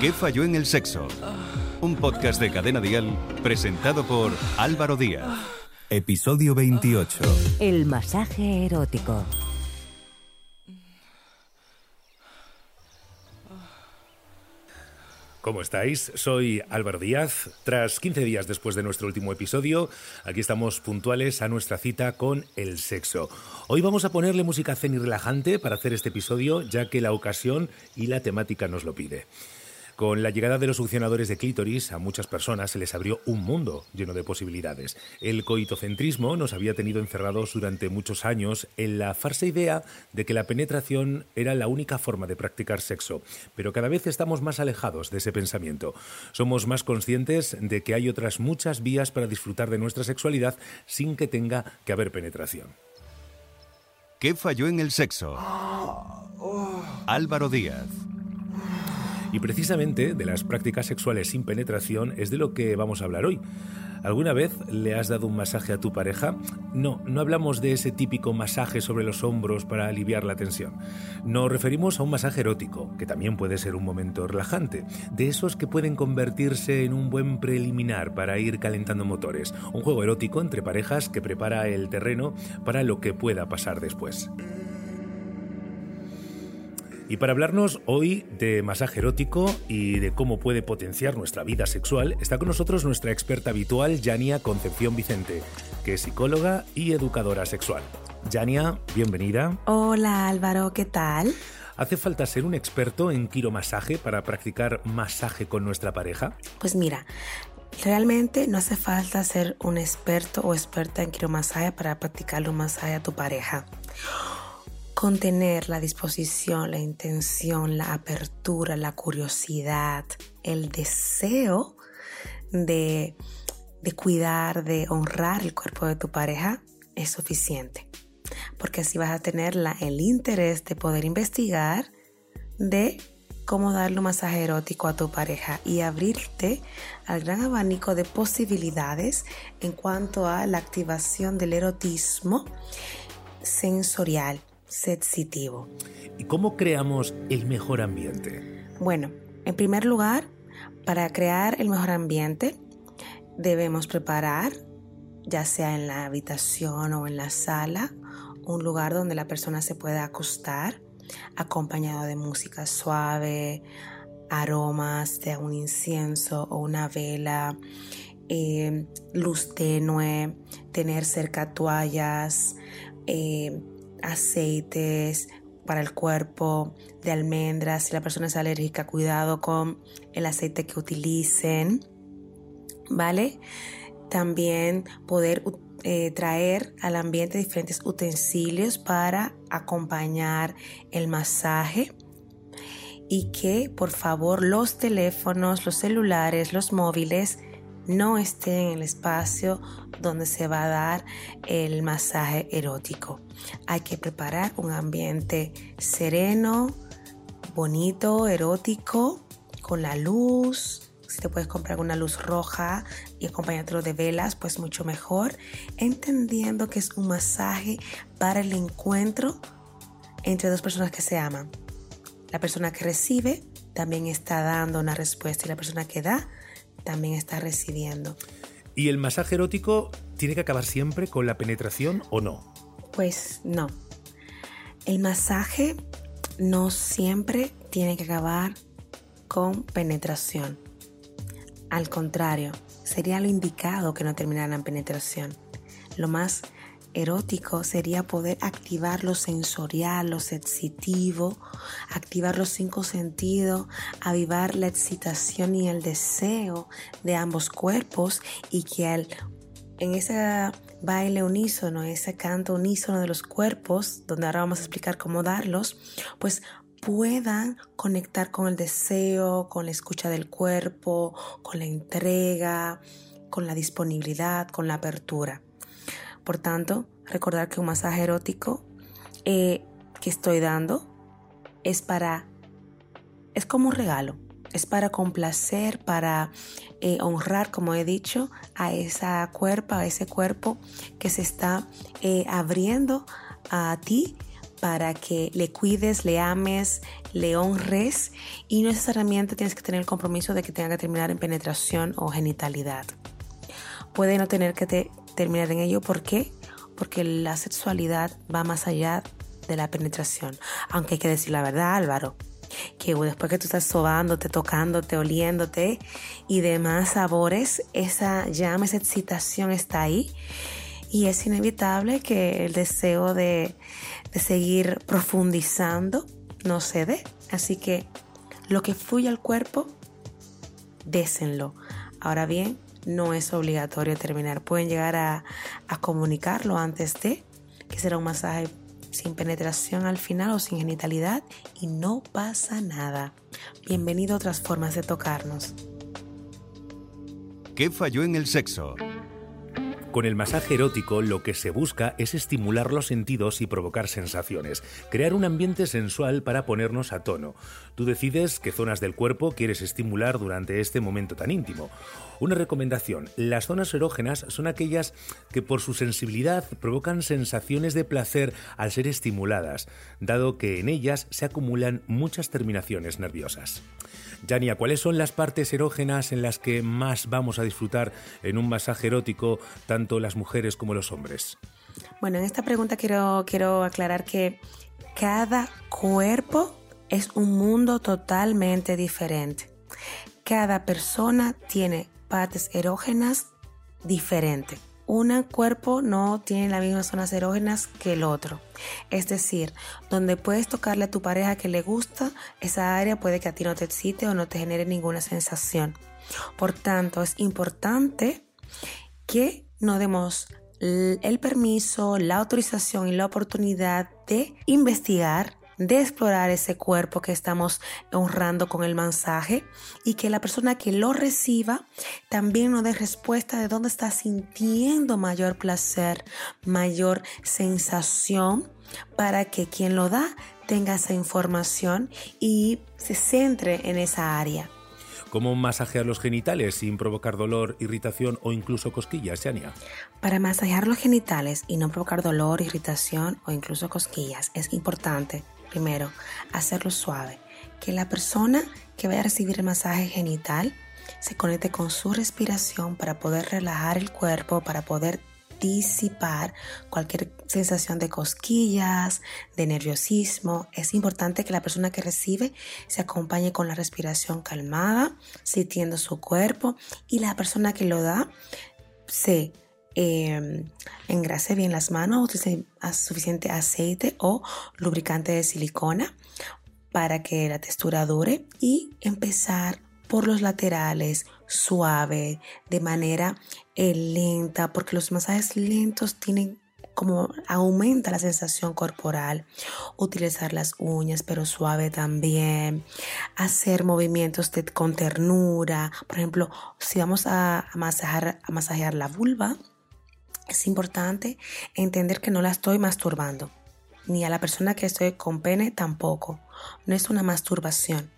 ¿Qué falló en el sexo? Un podcast de Cadena Dial presentado por Álvaro Díaz. Episodio 28. El masaje erótico. ¿Cómo estáis? Soy Álvaro Díaz. Tras 15 días después de nuestro último episodio, aquí estamos puntuales a nuestra cita con el sexo. Hoy vamos a ponerle música zen y relajante para hacer este episodio, ya que la ocasión y la temática nos lo pide. Con la llegada de los succionadores de clítoris, a muchas personas se les abrió un mundo lleno de posibilidades. El coitocentrismo nos había tenido encerrados durante muchos años en la farsa idea de que la penetración era la única forma de practicar sexo, pero cada vez estamos más alejados de ese pensamiento. Somos más conscientes de que hay otras muchas vías para disfrutar de nuestra sexualidad sin que tenga que haber penetración. ¿Qué falló en el sexo? Álvaro Díaz. Y precisamente de las prácticas sexuales sin penetración es de lo que vamos a hablar hoy. ¿Alguna vez le has dado un masaje a tu pareja? No, no hablamos de ese típico masaje sobre los hombros para aliviar la tensión. Nos referimos a un masaje erótico, que también puede ser un momento relajante, de esos que pueden convertirse en un buen preliminar para ir calentando motores. Un juego erótico entre parejas que prepara el terreno para lo que pueda pasar después. Y para hablarnos hoy de masaje erótico y de cómo puede potenciar nuestra vida sexual, está con nosotros nuestra experta habitual, Yania Concepción Vicente, que es psicóloga y educadora sexual. Yania, bienvenida. Hola Álvaro, ¿qué tal? ¿Hace falta ser un experto en quiromasaje para practicar masaje con nuestra pareja? Pues mira, realmente no hace falta ser un experto o experta en quiromasaje para practicar un masaje a tu pareja contener la disposición, la intención, la apertura, la curiosidad, el deseo de, cuidar, de honrar el cuerpo de tu pareja es suficiente. Porque así vas a tener el interés de poder investigar de cómo darle un masaje erótico a tu pareja y abrirte al gran abanico de posibilidades en cuanto a la activación del erotismo sensorial sensitivo. ¿Y cómo creamos el mejor ambiente? Bueno, en primer lugar, para crear el mejor ambiente, debemos preparar, ya sea en la habitación o en la sala, un lugar donde la persona se pueda acostar, acompañado de música suave, aromas de un incienso o una vela, eh, luz tenue, tener cerca toallas, eh, aceites para el cuerpo de almendras. Si la persona es alérgica, cuidado con el aceite que utilicen. ¿Vale? También poder eh, traer al ambiente diferentes utensilios para acompañar el masaje y que por favor los teléfonos, los celulares, los móviles no estén en el espacio donde se va a dar el masaje erótico. Hay que preparar un ambiente sereno, bonito, erótico, con la luz. Si te puedes comprar una luz roja y acompañártelo de velas, pues mucho mejor. Entendiendo que es un masaje para el encuentro entre dos personas que se aman. La persona que recibe también está dando una respuesta y la persona que da también está recibiendo. ¿Y el masaje erótico tiene que acabar siempre con la penetración o no? Pues no. El masaje no siempre tiene que acabar con penetración. Al contrario, sería lo indicado que no terminara en penetración. Lo más erótico sería poder activar lo sensorial, lo sensitivo, activar los cinco sentidos, avivar la excitación y el deseo de ambos cuerpos y que al, en ese baile unísono, ese canto unísono de los cuerpos, donde ahora vamos a explicar cómo darlos, pues puedan conectar con el deseo, con la escucha del cuerpo, con la entrega, con la disponibilidad, con la apertura. Por tanto, recordar que un masaje erótico eh, que estoy dando es para, es como un regalo, es para complacer, para eh, honrar, como he dicho, a esa cuerpo, a ese cuerpo que se está eh, abriendo a ti para que le cuides, le ames, le honres y no necesariamente tienes que tener el compromiso de que tenga que terminar en penetración o genitalidad. Puede no tener que terminar en ello, ¿por qué? Porque la sexualidad va más allá de la penetración. Aunque hay que decir la verdad, Álvaro, que después que tú estás sobándote, tocándote, oliéndote y demás sabores, esa llama, esa excitación está ahí y es inevitable que el deseo de, seguir profundizando no se dé. Así que lo que fluye al cuerpo, désenlo. Ahora bien, no es obligatorio terminar. Pueden llegar a, comunicarlo antes de, que será un masaje sin penetración al final o sin genitalidad y no pasa nada. Bienvenido a otras formas de tocarnos. ¿Qué falló en el sexo? Con el masaje erótico lo que se busca es estimular los sentidos y provocar sensaciones, crear un ambiente sensual para ponernos a tono. Tú decides qué zonas del cuerpo quieres estimular durante este momento tan íntimo. Una recomendación, las zonas erógenas son aquellas que por su sensibilidad provocan sensaciones de placer al ser estimuladas, dado que en ellas se acumulan muchas terminaciones nerviosas. Yania, ¿cuáles son las partes erógenas en las que más vamos a disfrutar en un masaje erótico, tanto las mujeres como los hombres? Bueno, en esta pregunta quiero, quiero aclarar que cada cuerpo es un mundo totalmente diferente. Cada persona tiene partes erógenas diferentes un cuerpo no tiene las mismas zonas erógenas que el otro. Es decir, donde puedes tocarle a tu pareja que le gusta, esa área puede que a ti no te excite o no te genere ninguna sensación. Por tanto, es importante que no demos el permiso, la autorización y la oportunidad de investigar de explorar ese cuerpo que estamos honrando con el mensaje y que la persona que lo reciba también nos dé respuesta de dónde está sintiendo mayor placer, mayor sensación para que quien lo da tenga esa información y se centre en esa área. ¿Cómo masajear los genitales sin provocar dolor, irritación o incluso cosquillas, Yania? Para masajear los genitales y no provocar dolor, irritación o incluso cosquillas es importante primero, hacerlo suave. Que la persona que vaya a recibir el masaje genital se conecte con su respiración para poder relajar el cuerpo, para poder disipar cualquier sensación de cosquillas, de nerviosismo. Es importante que la persona que recibe se acompañe con la respiración calmada, sintiendo su cuerpo y la persona que lo da se eh, engrase bien las manos, utilice suficiente aceite o lubricante de silicona para que la textura dure y empezar por los laterales, suave, de manera eh, lenta, porque los masajes lentos tienen como aumenta la sensación corporal, utilizar las uñas pero suave también, hacer movimientos con ternura, por ejemplo, si vamos a, masajar, a masajear la vulva, es importante entender que no la estoy masturbando, ni a la persona que estoy con pene tampoco. No es una masturbación.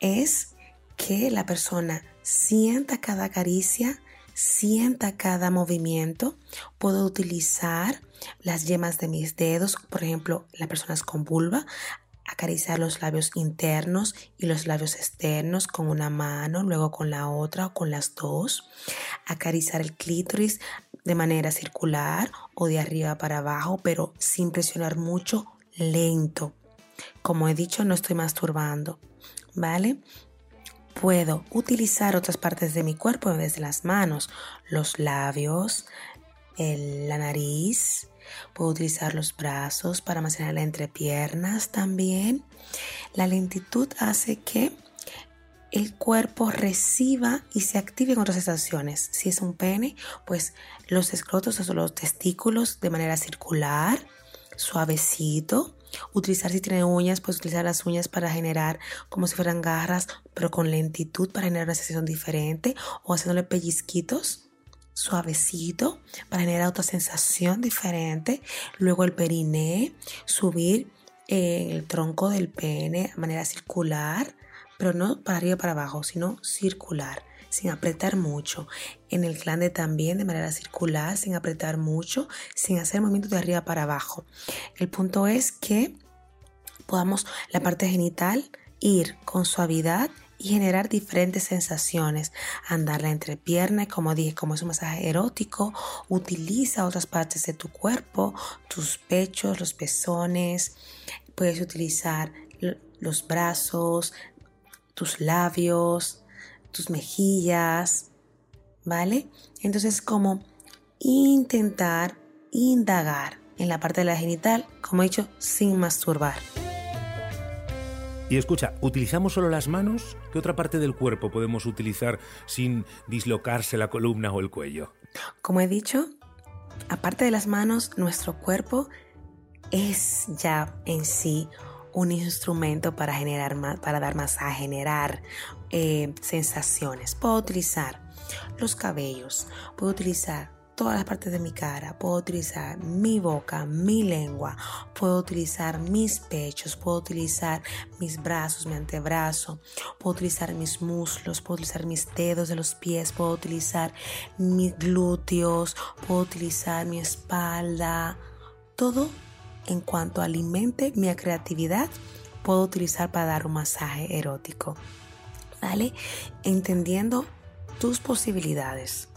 Es que la persona sienta cada caricia, sienta cada movimiento. Puedo utilizar las yemas de mis dedos, por ejemplo, las personas con vulva, acariciar los labios internos y los labios externos con una mano, luego con la otra o con las dos. Acariciar el clítoris de manera circular o de arriba para abajo, pero sin presionar mucho, lento. Como he dicho, no estoy masturbando, ¿vale? Puedo utilizar otras partes de mi cuerpo desde las manos, los labios, la nariz, Puedo utilizar los brazos para masajear la entrepiernas también. La lentitud hace que el cuerpo reciba y se active con otras sensaciones. Si es un pene, pues los escrotos o los testículos de manera circular, suavecito. Utilizar si tiene uñas, pues utilizar las uñas para generar como si fueran garras, pero con lentitud para generar una sensación diferente o haciéndole pellizquitos suavecito para generar otra sensación diferente. Luego el periné, subir en el tronco del pene de manera circular, pero no para arriba para abajo, sino circular. sin apretar mucho. En el glande también de manera circular, sin apretar mucho, sin hacer movimientos de arriba para abajo. El punto es que podamos la parte genital ir con suavidad y generar diferentes sensaciones. Andar la entrepierna, como dije, como es un masaje erótico, utiliza otras partes de tu cuerpo, tus pechos, los pezones, puedes utilizar los brazos, tus labios, tus mejillas, ¿vale? Entonces como intentar indagar en la parte de la genital, como he dicho, sin masturbar. Y escucha, ¿utilizamos solo las manos? ¿Qué otra parte del cuerpo podemos utilizar sin dislocarse la columna o el cuello? Como he dicho, aparte de las manos, nuestro cuerpo es ya en sí un instrumento para generar para dar masaje, generar eh, sensaciones. Puedo utilizar los cabellos, puedo utilizar todas las partes de mi cara, puedo utilizar mi boca, mi lengua, puedo utilizar mis pechos, puedo utilizar mis brazos, mi antebrazo, puedo utilizar mis muslos, puedo utilizar mis dedos de los pies, puedo utilizar mis glúteos, puedo utilizar mi espalda, todo en cuanto alimente mi creatividad, puedo utilizar para dar un masaje erótico. ¿Vale? Entendiendo tus posibilidades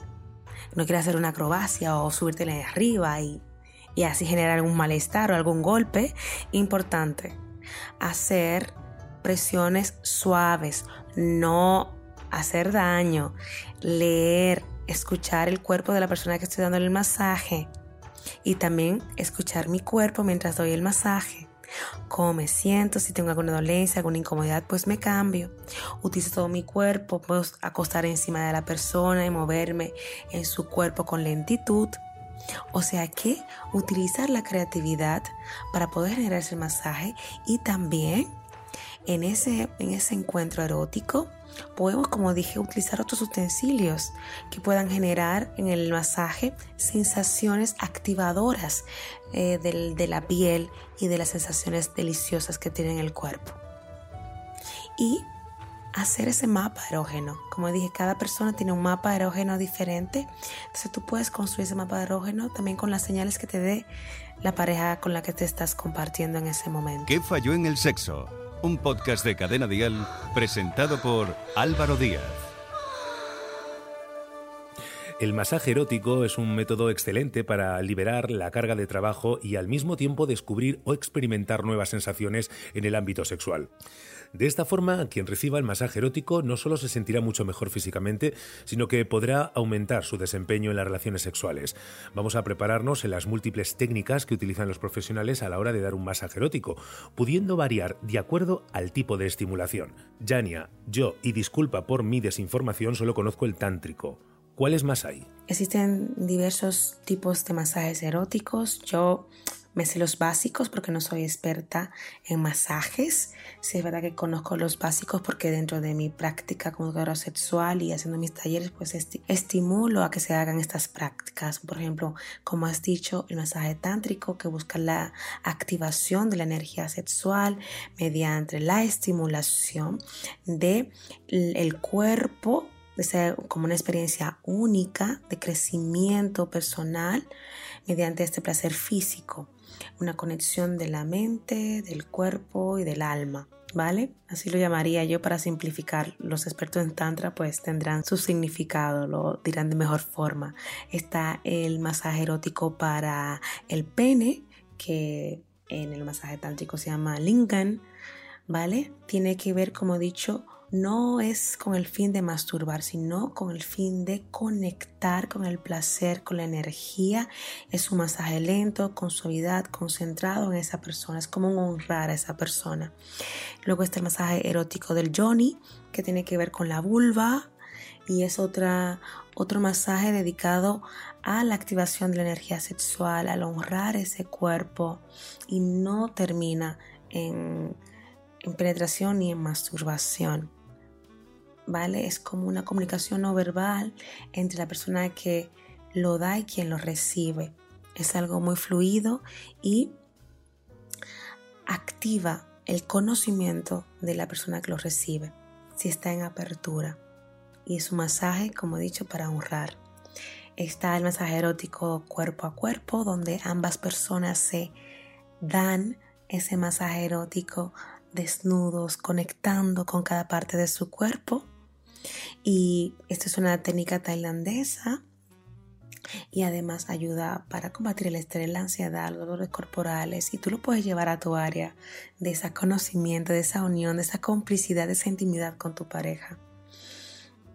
no quieres hacer una acrobacia o subirte de arriba y, y así generar algún malestar o algún golpe, importante, hacer presiones suaves, no hacer daño, leer, escuchar el cuerpo de la persona que estoy dando el masaje y también escuchar mi cuerpo mientras doy el masaje cómo me siento, si tengo alguna dolencia, alguna incomodidad, pues me cambio. Utilizo todo mi cuerpo, puedo acostar encima de la persona y moverme en su cuerpo con lentitud. O sea que utilizar la creatividad para poder generar ese masaje y también en ese, en ese encuentro erótico podemos, como dije, utilizar otros utensilios que puedan generar en el masaje sensaciones activadoras eh, de la piel y de las sensaciones deliciosas que tiene en el cuerpo. Y hacer ese mapa erógeno. Como dije, cada persona tiene un mapa erógeno diferente. Entonces tú puedes construir ese mapa erógeno también con las señales que te dé la pareja con la que te estás compartiendo en ese momento. ¿Qué falló en el sexo? Un podcast de Cadena Dial presentado por Álvaro Díaz. El masaje erótico es un método excelente para liberar la carga de trabajo y al mismo tiempo descubrir o experimentar nuevas sensaciones en el ámbito sexual. De esta forma, quien reciba el masaje erótico no solo se sentirá mucho mejor físicamente, sino que podrá aumentar su desempeño en las relaciones sexuales. Vamos a prepararnos en las múltiples técnicas que utilizan los profesionales a la hora de dar un masaje erótico, pudiendo variar de acuerdo al tipo de estimulación. Jania, yo, y disculpa por mi desinformación, solo conozco el tántrico. ¿Cuáles más hay? Existen diversos tipos de masajes eróticos. Yo me sé los básicos porque no soy experta en masajes. Sí es verdad que conozco los básicos porque dentro de mi práctica como educadora sexual y haciendo mis talleres, pues estimulo a que se hagan estas prácticas. Por ejemplo, como has dicho, el masaje tántrico que busca la activación de la energía sexual mediante la estimulación de el cuerpo de ser como una experiencia única de crecimiento personal mediante este placer físico, una conexión de la mente, del cuerpo y del alma. ¿Vale? Así lo llamaría yo para simplificar. Los expertos en Tantra pues tendrán su significado, lo dirán de mejor forma. Está el masaje erótico para el pene, que en el masaje tántrico se llama Lingam, ¿vale? Tiene que ver, como dicho, no es con el fin de masturbar, sino con el fin de conectar con el placer, con la energía. Es un masaje lento, con suavidad, concentrado en esa persona. Es como honrar a esa persona. Luego está el masaje erótico del Johnny, que tiene que ver con la vulva. Y es otra, otro masaje dedicado a la activación de la energía sexual, al honrar ese cuerpo. Y no termina en, en penetración ni en masturbación. ¿Vale? Es como una comunicación no verbal entre la persona que lo da y quien lo recibe. Es algo muy fluido y activa el conocimiento de la persona que lo recibe, si está en apertura. y su masaje, como he dicho, para honrar. Está el masaje erótico cuerpo a cuerpo, donde ambas personas se dan ese masaje erótico desnudos, conectando con cada parte de su cuerpo. Y esta es una técnica tailandesa y además ayuda para combatir el estrés, la ansiedad, los dolores corporales y tú lo puedes llevar a tu área de ese conocimiento, de esa unión, de esa complicidad, de esa intimidad con tu pareja.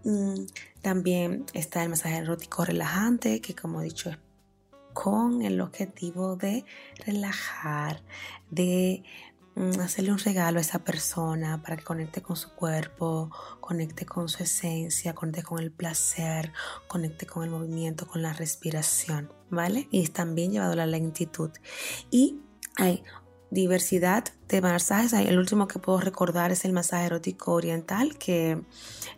Mm, también está el masaje erótico relajante, que como he dicho es con el objetivo de relajar, de hacerle un regalo a esa persona para que conecte con su cuerpo, conecte con su esencia, conecte con el placer, conecte con el movimiento, con la respiración, ¿vale? Y también llevado a la lentitud. Y hay diversidad de masajes. El último que puedo recordar es el masaje erótico oriental, que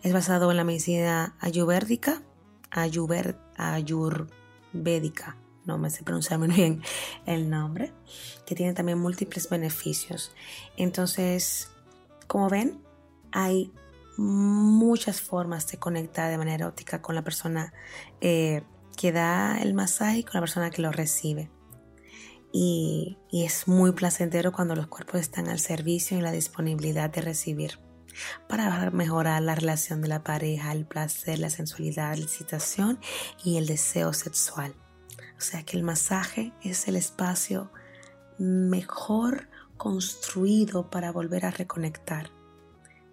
es basado en la medicina ayurvédica, ayurvédica, no me sé pronunciar muy bien el nombre, que tiene también múltiples beneficios. Entonces, como ven, hay muchas formas de conectar de manera óptica con la persona eh, que da el masaje y con la persona que lo recibe. Y, y es muy placentero cuando los cuerpos están al servicio y la disponibilidad de recibir para mejorar la relación de la pareja, el placer, la sensualidad, la excitación y el deseo sexual. O sea que el masaje es el espacio mejor construido para volver a reconectar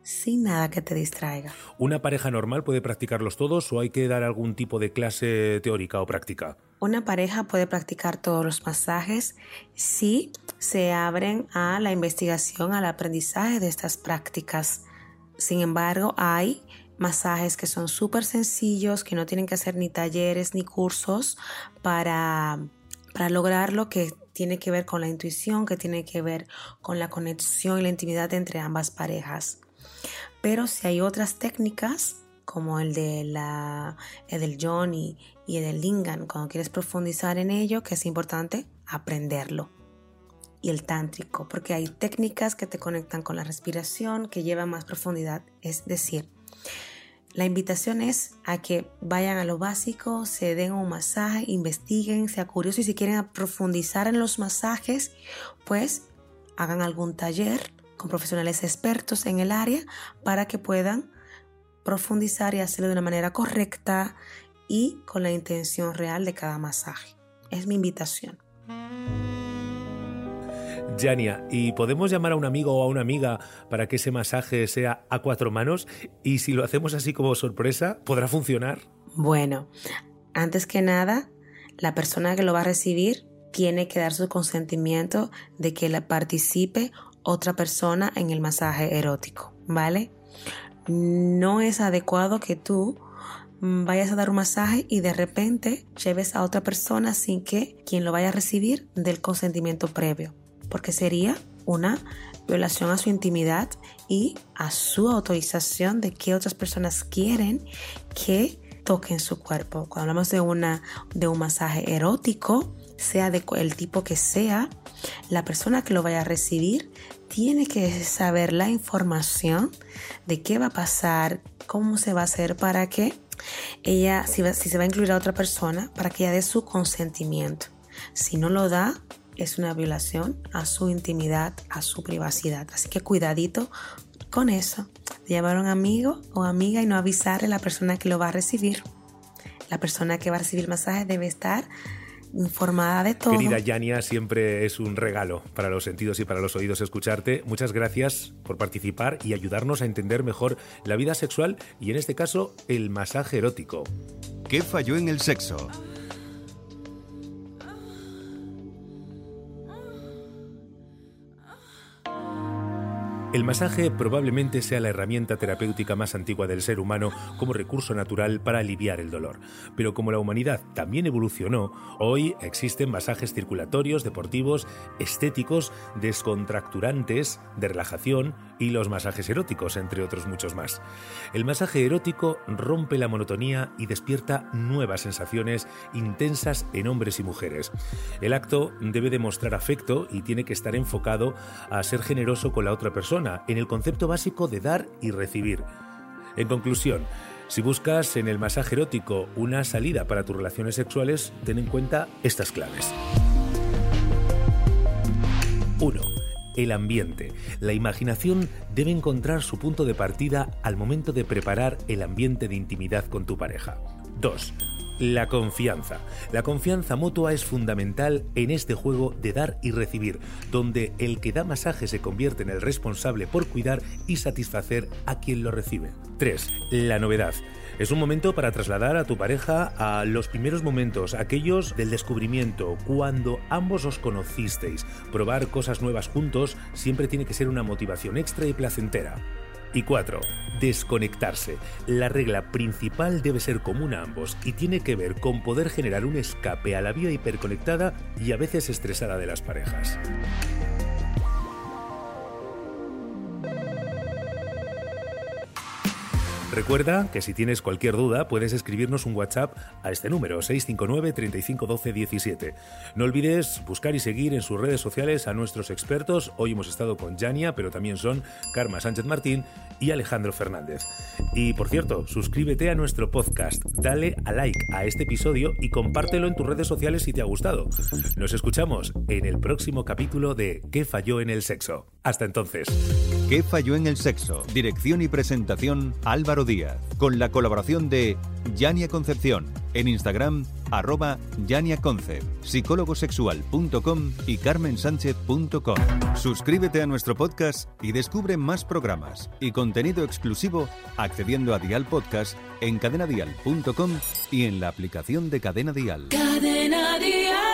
sin nada que te distraiga. ¿Una pareja normal puede practicarlos todos o hay que dar algún tipo de clase teórica o práctica? Una pareja puede practicar todos los masajes si se abren a la investigación, al aprendizaje de estas prácticas. Sin embargo, hay masajes que son súper sencillos, que no tienen que hacer ni talleres ni cursos para, para lograrlo, que tiene que ver con la intuición, que tiene que ver con la conexión y la intimidad entre ambas parejas. Pero si hay otras técnicas, como el, de la, el del Johnny y el del Lingan, cuando quieres profundizar en ello, que es importante aprenderlo. Y el tántrico, porque hay técnicas que te conectan con la respiración, que llevan más profundidad. Es decir, la invitación es a que vayan a lo básico, se den un masaje, investiguen, sean curiosos y si quieren profundizar en los masajes, pues hagan algún taller con profesionales expertos en el área para que puedan profundizar y hacerlo de una manera correcta y con la intención real de cada masaje. Es mi invitación. Yania, ¿y podemos llamar a un amigo o a una amiga para que ese masaje sea a cuatro manos? Y si lo hacemos así como sorpresa, ¿podrá funcionar? Bueno, antes que nada, la persona que lo va a recibir tiene que dar su consentimiento de que la participe otra persona en el masaje erótico, ¿vale? No es adecuado que tú vayas a dar un masaje y de repente lleves a otra persona sin que quien lo vaya a recibir dé el consentimiento previo porque sería una violación a su intimidad y a su autorización de que otras personas quieren que toquen su cuerpo. Cuando hablamos de, una, de un masaje erótico, sea de el tipo que sea, la persona que lo vaya a recibir tiene que saber la información de qué va a pasar, cómo se va a hacer para que ella, si, si se va a incluir a otra persona, para que ella dé su consentimiento. Si no lo da, es una violación a su intimidad, a su privacidad. Así que cuidadito con eso. Llamar a un amigo o amiga y no avisarle a la persona que lo va a recibir. La persona que va a recibir el masaje debe estar informada de todo. Querida Yania, siempre es un regalo para los sentidos y para los oídos escucharte. Muchas gracias por participar y ayudarnos a entender mejor la vida sexual y en este caso el masaje erótico. ¿Qué falló en el sexo? El masaje probablemente sea la herramienta terapéutica más antigua del ser humano como recurso natural para aliviar el dolor. Pero como la humanidad también evolucionó, hoy existen masajes circulatorios, deportivos, estéticos, descontracturantes, de relajación y los masajes eróticos, entre otros muchos más. El masaje erótico rompe la monotonía y despierta nuevas sensaciones intensas en hombres y mujeres. El acto debe demostrar afecto y tiene que estar enfocado a ser generoso con la otra persona en el concepto básico de dar y recibir. En conclusión, Si buscas en el masaje erótico una salida para tus relaciones sexuales, ten en cuenta estas claves. 1. El ambiente. La imaginación debe encontrar su punto de partida al momento de preparar el ambiente de intimidad con tu pareja. 2. La confianza. La confianza mutua es fundamental en este juego de dar y recibir, donde el que da masaje se convierte en el responsable por cuidar y satisfacer a quien lo recibe. 3. La novedad. Es un momento para trasladar a tu pareja a los primeros momentos, aquellos del descubrimiento, cuando ambos os conocisteis. Probar cosas nuevas juntos siempre tiene que ser una motivación extra y placentera. Y 4. Desconectarse. La regla principal debe ser común a ambos y tiene que ver con poder generar un escape a la vida hiperconectada y a veces estresada de las parejas. Recuerda que si tienes cualquier duda puedes escribirnos un WhatsApp a este número 659 35 12 17. No olvides buscar y seguir en sus redes sociales a nuestros expertos. Hoy hemos estado con Jania, pero también son Karma Sánchez Martín y Alejandro Fernández. Y por cierto, suscríbete a nuestro podcast, dale a like a este episodio y compártelo en tus redes sociales si te ha gustado. Nos escuchamos en el próximo capítulo de ¿Qué falló en el sexo? Hasta entonces. ¿Qué falló en el sexo? Dirección y presentación Álvaro Díaz. Con la colaboración de Yania Concepción. En Instagram, arroba yaniaconcept, psicólogosexual.com y carmensánchez.com. Suscríbete a nuestro podcast y descubre más programas y contenido exclusivo accediendo a Dial Podcast en cadenadial.com y en la aplicación de Cadena Dial. Cadena Dial.